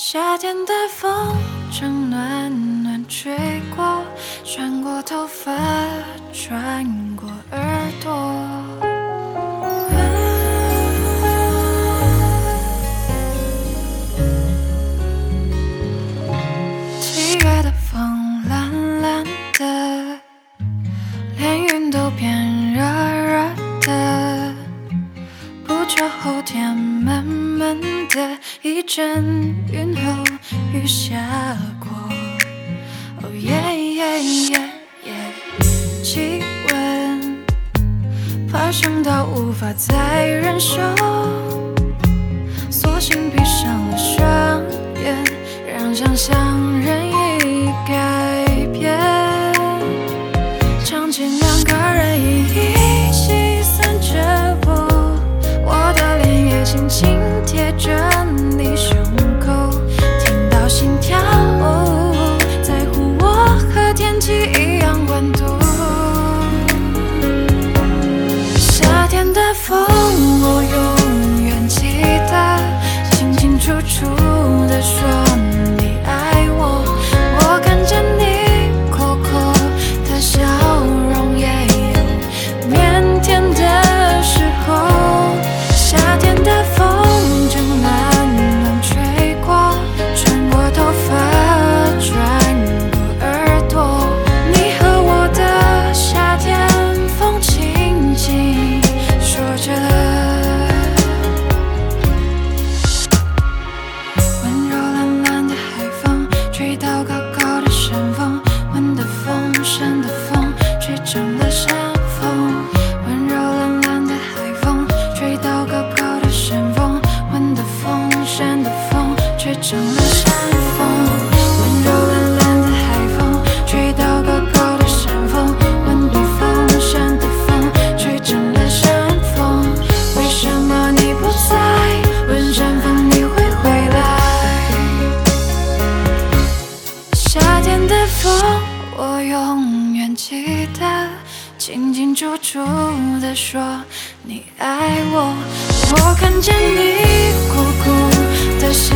夏天的风正暖暖吹过，穿过头发，穿过耳朵。七月的风蓝蓝的，连云都变热热的。不久后天闷的，一阵云后雨下过。哦耶耶耶耶，气温爬升到无法再忍受，索性闭上了双眼，让想象任意改变。场景两个人一起散着步，我的脸也轻轻一风，吹到我永远记得，清清楚楚的说你爱我。我看见你酷酷的笑